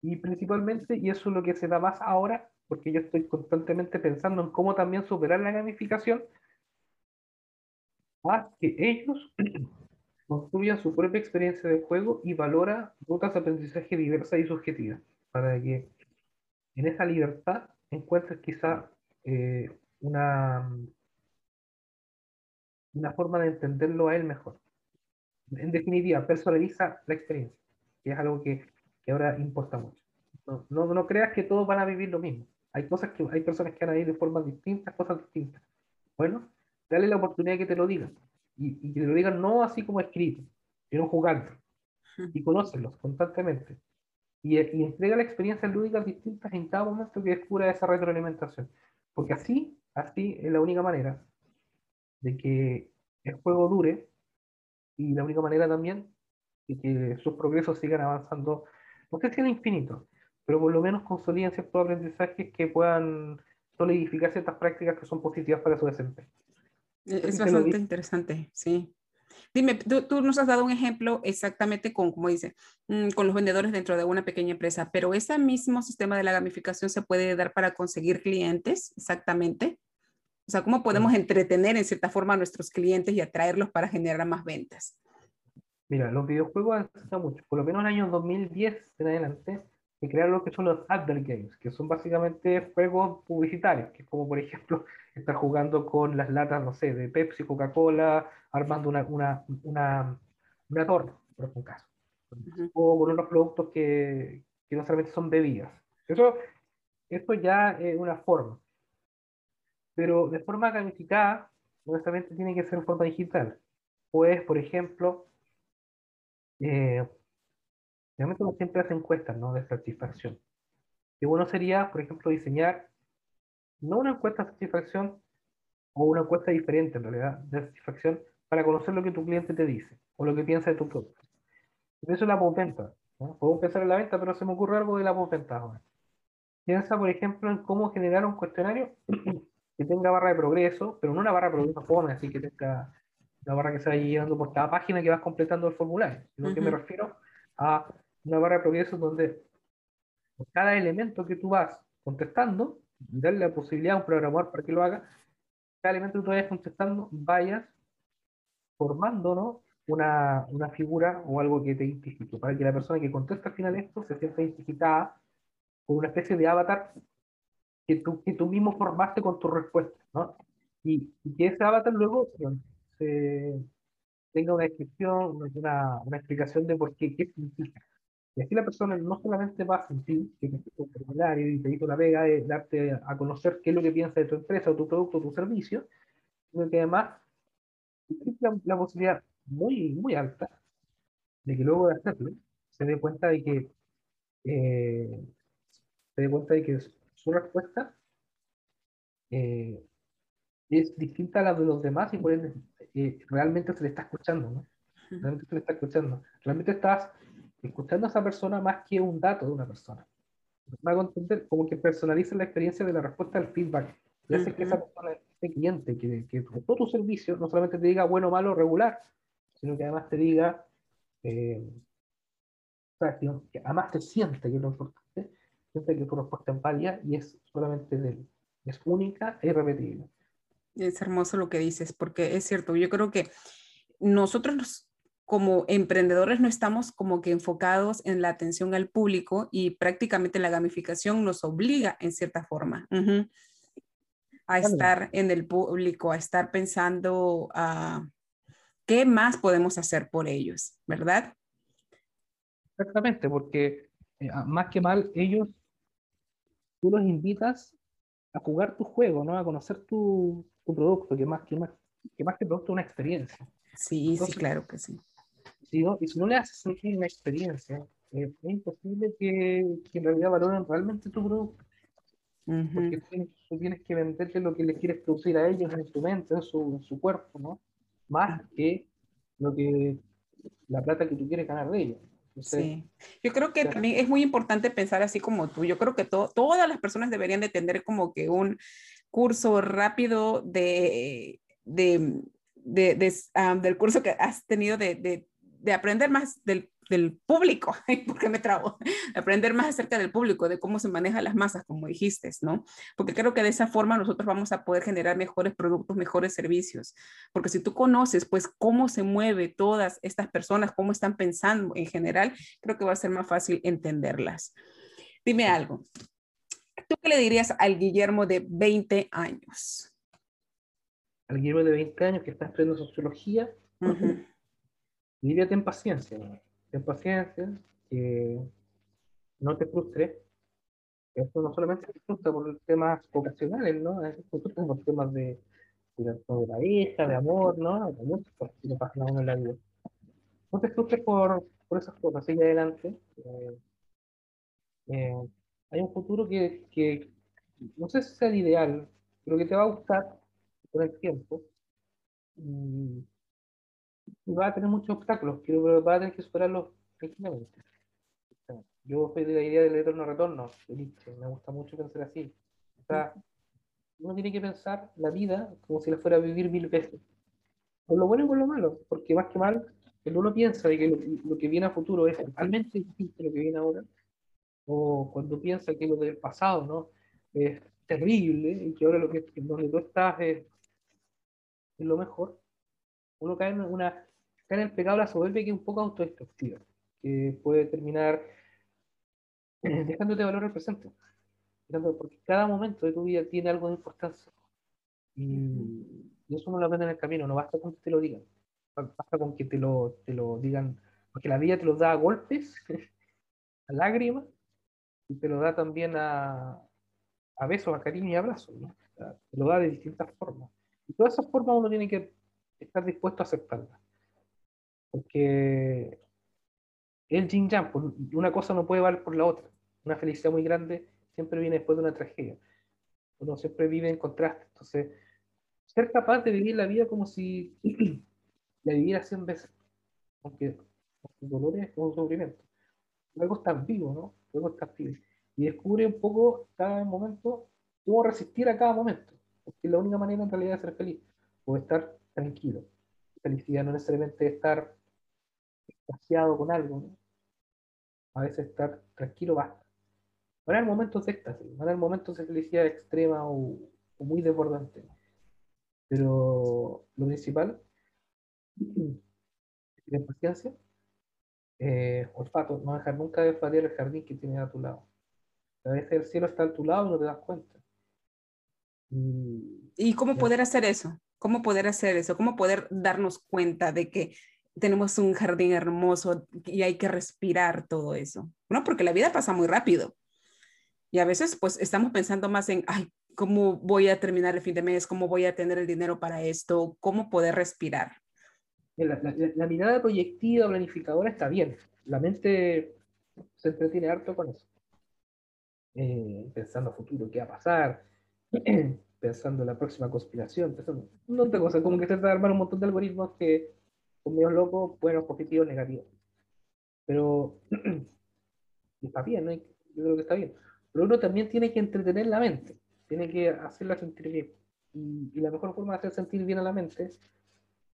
Y principalmente, y eso es lo que se da más ahora, porque yo estoy constantemente pensando en cómo también superar la gamificación, a que ellos <clears throat> construyan su propia experiencia de juego y valora rutas de aprendizaje diversas y subjetivas, para que en esa libertad encuentres quizá eh, una, una forma de entenderlo a él mejor. En definitiva, personaliza la experiencia, que es algo que, que ahora importa mucho. No, no, no, creas que todos van a vivir lo mismo. Hay cosas que hay personas que van a ir de formas distintas, cosas distintas. Bueno, dale la oportunidad que te lo digan. Y, que te lo digan no así como escrito, sino jugando. Y conócelos constantemente. Y, y entrega la experiencia lúdicas distintas en cada momento que descubra esa retroalimentación. Porque así, así es la única manera de que el juego dure y la única manera también de que sus progresos sigan avanzando, no sé si infinito, pero por lo menos consoliden ciertos aprendizajes que puedan solidificar ciertas prácticas que son positivas para su desempeño. E-, es bastante interesante, sí. Dime, tú, nos has dado un ejemplo exactamente con, como dice, mm, con los vendedores dentro de una pequeña empresa, pero ese mismo sistema de la gamificación se puede dar para conseguir clientes, exactamente. O sea, ¿cómo podemos entretener en cierta forma a nuestros clientes y atraerlos para generar más ventas? Mira, los videojuegos han crecido mucho. Por lo menos en el año 2010 en adelante, se crearon lo que son los advert games, que son básicamente juegos publicitarios, que es como por ejemplo <laughs> estar jugando con las latas, no sé, de Pepsi, Coca-Cola, armando una, una, una, una torta, por ejemplo, un caso. O con unos productos que, que no solamente son bebidas. Eso, esto ya es una forma. Pero de forma gamificada, no necesariamente tiene que ser en forma digital. Pues, por ejemplo, eh, realmente uno siempre hace encuestas ¿no? de satisfacción. Y bueno sería, por ejemplo, diseñar no una encuesta de satisfacción o una encuesta diferente en realidad de satisfacción para conocer lo que tu cliente te dice o lo que piensa de tu producto. Eso es la postventa. ¿no? Puedo pensar en la venta, pero se me ocurre algo de la postventa ahora. Piensa, por ejemplo, en cómo generar un cuestionario <clears throat> que tenga barra de progreso, pero no una barra de progreso fome, así que tenga una barra que se vaya llenando por cada página que vas completando el formulario, sino que me refiero a una barra de progreso donde por cada elemento que tú vas contestando, darle la posibilidad a un programador para que lo haga, cada elemento que tú vayas contestando, vayas formando ¿no? una, una figura o algo que te identifique, para que la persona que contesta al final esto se sienta identificada con una especie de avatar que tú, que tú mismo formaste con tu respuesta, ¿no? Y, que ese avatar luego se, tenga una descripción, una, una, explicación de por qué, qué significa. Y así la persona no solamente va a sentir que es un formulario y te hizo la vega de darte a conocer qué es lo que piensa de tu empresa o tu producto o tu servicio, sino que además la, la posibilidad muy, muy alta de que luego de hacerlo se dé cuenta de que eh, se dé cuenta de que su respuesta eh, es distinta a la de los demás y por ende eh, realmente se le está escuchando, ¿no? Realmente se le está escuchando. Realmente estás escuchando a esa persona más que un dato de una persona. Me hago entender como que personaliza la experiencia de la respuesta al feedback. Y hace que esa persona, ese cliente que, que todo tu servicio, no solamente te diga bueno, malo, regular, sino que además te diga, eh, además te siente que es lo importante, siente que tu respuesta es válida y es solamente de él. Es única e irrepetible. Es hermoso lo que dices, porque es cierto, yo creo que nosotros como emprendedores no estamos como que enfocados en la atención al público y prácticamente la gamificación nos obliga en cierta forma a estar en el público, a estar pensando a qué más podemos hacer por ellos, ¿verdad? Exactamente, porque eh, más que mal ellos, tú los invitas a jugar tu juego, ¿no? A conocer tu, tu producto, que más que más que más que producto una experiencia. Sí, sí, claro que sí. Si no, y si no le haces sentir una experiencia, eh, es imposible que, que, en realidad valoren realmente tu producto. Porque tú tienes, que venderte lo que le quieres producir a ellos en tu mente, en su, en su cuerpo, ¿no? Más que lo que la plata que tú quieres ganar de ellos. Sí, yo creo que también es muy importante pensar así como tú. Yo creo que todas las personas deberían de tener como que un curso rápido de, de, de, ah, del curso que has tenido de, de aprender más del, del público, <laughs> porque me trago, aprender más acerca del público, de cómo se manejan las masas, como dijiste, ¿no? Porque creo que de esa forma nosotros vamos a poder generar mejores productos, mejores servicios, porque si tú conoces, pues, cómo se mueve todas estas personas, cómo están pensando en general, creo que va a ser más fácil entenderlas. Dime algo, ¿Tú qué le dirías al Guillermo de 20 años? Al Guillermo de 20 años que está estudiando sociología, diría ten paciencia, ten paciencia, que no te frustres. Esto no solamente te frustra por temas vocacionales, ¿no? Es por temas de, de, de la hija, de amor, ¿no? De muchas cosas que pasan a uno en la vida. No te frustres por, por esas cosas, sigue adelante. Eh, eh, hay un futuro que, que, no sé si sea el ideal, pero que te va a gustar con el tiempo. Va a tener muchos obstáculos, pero va a tener que superarlos tranquilamente. Yo soy de la idea del eterno retorno, me gusta mucho pensar así. O sea, uno tiene que pensar la vida como si la fuera a vivir mil veces. Con lo bueno y con lo malo, porque más que mal, cuando uno piensa de que lo, lo que viene a futuro es totalmente distinto a lo que viene ahora, o cuando piensa que lo del pasado, ¿no? Es terrible y que ahora lo que, donde tú estás es, es lo mejor, uno cae en, una, en el pecado de la soberbia que es un poco autodestructiva, que puede terminar eh, dejándote valor al presente. Porque cada momento de tu vida tiene algo de importancia. Y, eso no lo aprende en el camino, no basta con que te lo digan. Basta con que te lo, te lo digan, porque la vida te lo da a golpes, <laughs> a lágrimas, y te lo da también a, a besos, a cariño y abrazos. ¿no? te lo da de distintas formas. Y todas esas formas uno tiene que estar dispuesto a aceptarlas. Porque el yin yang, pues, una cosa no puede valer por la otra. Una felicidad muy grande siempre viene después de una tragedia. Uno siempre vive en contraste. Entonces, ser capaz de vivir la vida como si <clears throat> la viviera 100 veces, aunque con dolores o sufrimiento. Luego estás vivo, ¿no? Luego estás vivo. Y descubre un poco cada momento cómo resistir a cada momento. Porque es la única manera en realidad de ser feliz. O estar tranquilo. Felicidad no necesariamente estar extasiado con algo. ¿no? A veces estar tranquilo basta. Van a haber momentos de éxtasis, van a haber momentos de felicidad extrema o, o muy desbordante. Pero lo principal <clears throat> es paciencia, eh, olfato, no dejar nunca de olfatear el jardín que tienes a tu lado. A veces el cielo está a tu lado y no te das cuenta. ¿Y cómo poder hacer eso? ¿Cómo poder hacer eso? ¿Cómo poder darnos cuenta de que tenemos un jardín hermoso y hay que respirar todo eso? ¿No? Porque la vida pasa muy rápido. Y a veces pues estamos pensando más en, ay, cómo voy a terminar el fin de mes, cómo voy a tener el dinero para esto, cómo poder respirar. La, mirada proyectiva, planificadora está bien. La mente se entretiene harto con eso. Eh, pensando a futuro, qué va a pasar, <clears throat> pensando en la próxima conspiración, pensando un montón de cosas, como que trata de armar un montón de algoritmos que son medio locos, buenos, positivos, negativos. Pero <clears throat> está bien, ¿no? yo creo que está bien. Pero uno también tiene que entretener la mente tiene que hacerla sentir bien. Y, la mejor forma de hacer sentir bien a la mente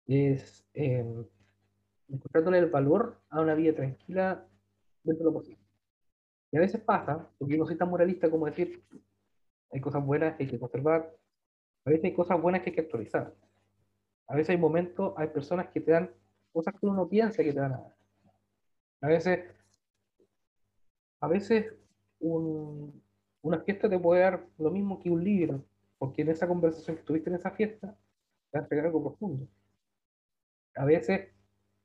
es eh, encontrándole el valor a una vida tranquila dentro de lo posible. Y a veces pasa, porque yo no soy tan moralista como decir, hay cosas buenas que hay que conservar, a veces hay cosas buenas que hay que actualizar. A veces hay momentos, hay personas que te dan cosas que uno no piensa que te van a dar. A veces, a veces un, una fiesta te puede dar lo mismo que un libro, porque en esa conversación que tuviste en esa fiesta, te va a entregar algo profundo. A veces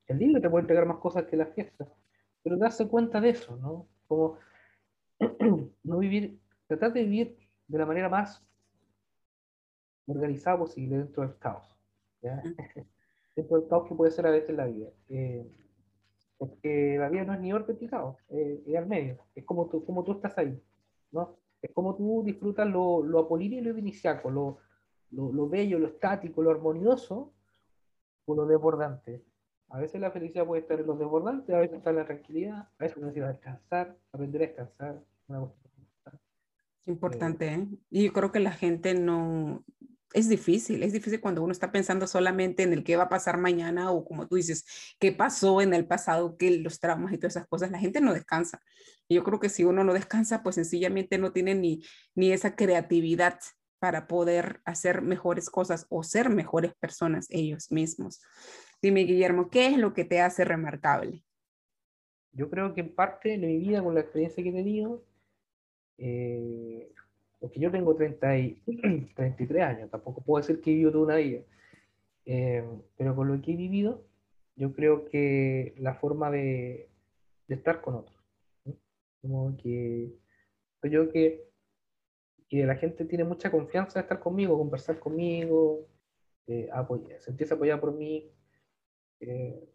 el libro te puede entregar más cosas que la fiesta, pero darse cuenta de eso, ¿no? Como <clears throat> no vivir, tratar de vivir de la manera más organizada posible dentro del caos. ¿Ya? dentro del caos que puede ser a veces la vida. Eh, porque la vida no es ni orden ni caos, eh, es al medio, es como tú, como tú estás ahí. ¿no? Es como tú disfrutas lo, lo apolíneo y lo iniciaco, lo, lo, lo, bello, lo estático, lo armonioso, o lo desbordante. A veces la felicidad puede estar en lo desbordante, a veces está en la tranquilidad, a veces uno necesita descansar, aprender a descansar. Una Importante, ¿eh? Y yo creo que la gente no, es difícil, es difícil cuando uno está pensando solamente en el qué va a pasar mañana o como tú dices, qué pasó en el pasado, que los traumas y todas esas cosas, la gente no descansa. Y yo creo que si uno no descansa, pues sencillamente no tiene ni, ni esa creatividad para poder hacer mejores cosas o ser mejores personas ellos mismos. Dime, Guillermo, ¿qué es lo que te hace remarcable? Yo creo que en parte de mi vida, con la experiencia que he tenido, eh, porque yo tengo 30 y, <clears throat> 33 años, tampoco puedo decir que he vivido toda una vida, eh, pero con lo que he vivido, yo creo que la forma de, de estar con otros, como que yo que, que la gente tiene mucha confianza de estar conmigo, conversar conmigo, eh, apoyar, sentirse apoyada por mí. Eh,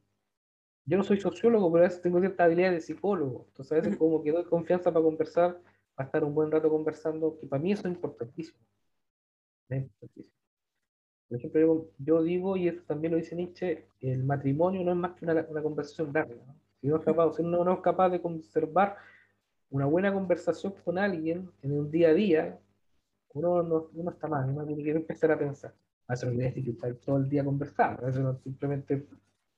yo no soy sociólogo, pero a veces tengo cierta habilidad de psicólogo, entonces a veces como que doy confianza para conversar a estar un buen rato conversando, que para mí eso es importantísimo. Por ejemplo, yo, digo, y eso también lo dice Nietzsche, el matrimonio no es más que una, una conversación larga. Si, uno es capaz, si uno no es capaz de conservar una buena conversación con alguien en un día a día, uno no, uno está mal, uno tiene que empezar a pensar. A eso no quiere decir que estar todo el día conversando, a veces simplemente,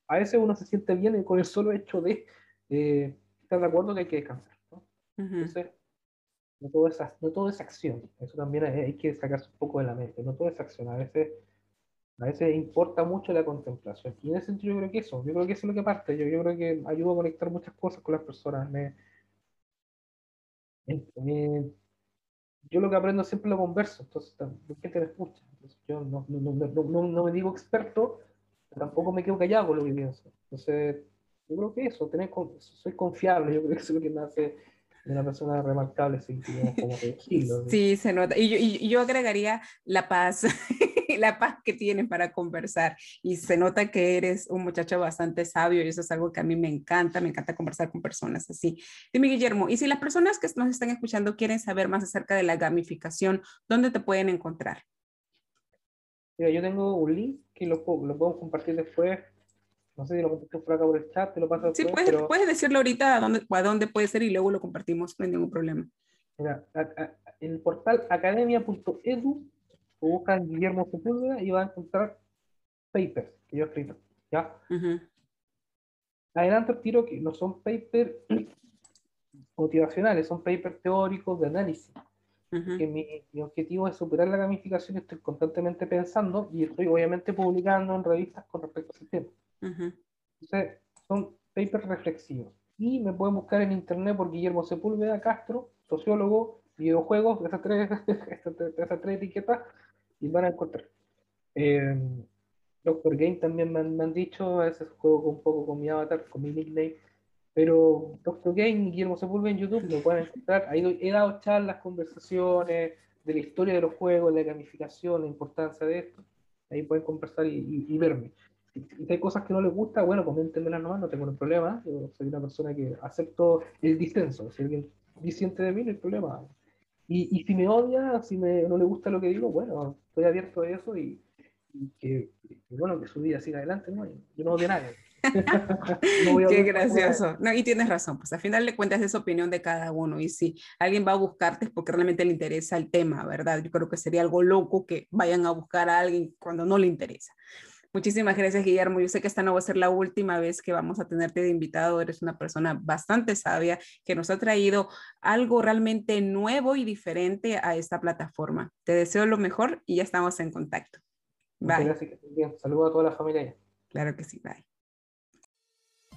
a veces uno se siente bien con el solo hecho de eh, estar de acuerdo que hay que descansar. ¿no? Entonces, no todo, es, no todo es acción. Eso también hay, que sacarse un poco de la mente. No todo es acción. A veces, a veces importa mucho la contemplación. Y en ese sentido yo creo que eso, yo creo que eso es lo que parte. Yo, yo creo que ayuda a conectar muchas cosas con las personas. Me, yo lo que aprendo siempre lo converso, entonces ¿qué te escucha? yo no, no, no, no, me digo experto, tampoco me quedo callado con lo que pienso. Entonces, yo creo que eso, tener, soy confiable, yo creo que eso es lo que me hace una persona remarcable, sí, como <laughs> Sí, se nota. Y yo, y yo agregaría la paz, <laughs> la paz que tienes para conversar. Y se nota que eres un muchacho bastante sabio y eso es algo que a mí me encanta, me encanta conversar con personas así. Dime, Guillermo, y si las personas que nos están escuchando quieren saber más acerca de la gamificación, ¿dónde te pueden encontrar? Mira, yo tengo un link que lo, lo podemos compartir después no sé si lo por acá por el chat, te lo paso Sí, puedes, puedes decirlo ahorita a dónde, a dónde puede ser y luego lo compartimos, no hay ningún problema. Mira, en el portal academia.edu buscan Guillermo Sepúlveda y van a encontrar papers que yo he escrito. ¿ya? Adelante tiro que no son papers motivacionales, son papers teóricos de análisis. que mi, mi, objetivo es superar la gamificación, estoy constantemente pensando y estoy obviamente publicando en revistas con respecto a ese tema. Entonces, son papers reflexivos. Y me pueden buscar en internet por Guillermo Sepúlveda Castro, sociólogo, videojuegos, esas tres, <laughs> esas tres etiquetas, y van a encontrar. Eh, Doctor Game también me han, dicho, a veces juego un poco con mi avatar, con mi nickname, pero Doctor Game y Guillermo Sepúlveda en YouTube lo pueden encontrar. Ahí he dado charlas, conversaciones de la historia de los juegos, la gamificación, la importancia de esto. Ahí pueden conversar y verme si hay cosas que no les gusta, bueno, coméntenmelas nomás, no tengo ningún problema. Yo soy una persona que acepto el distenso. Si alguien disiente de mí, no hay problema. Y, y si me odia, si me, no le gusta lo que digo, bueno, estoy abierto a eso y, que, bueno, que su vida siga adelante, ¿no? Yo no odio a nadie. <laughs> <laughs> Qué gracioso. No, y tienes razón, pues al final le cuentas esa opinión de cada uno. Y si alguien va a buscarte es porque realmente le interesa el tema, ¿verdad? Yo creo que sería algo loco que vayan a buscar a alguien cuando no le interesa. Muchísimas gracias, Guillermo. Yo sé que esta no va a ser la última vez que vamos a tenerte de invitado. Eres una persona bastante sabia que nos ha traído algo realmente nuevo y diferente a esta plataforma. Te deseo lo mejor y ya estamos en contacto. Bye. Gracias. Saludos a toda la familia. Claro que sí. Bye.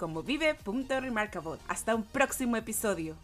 como vive.remarkable. Hasta un próximo episodio.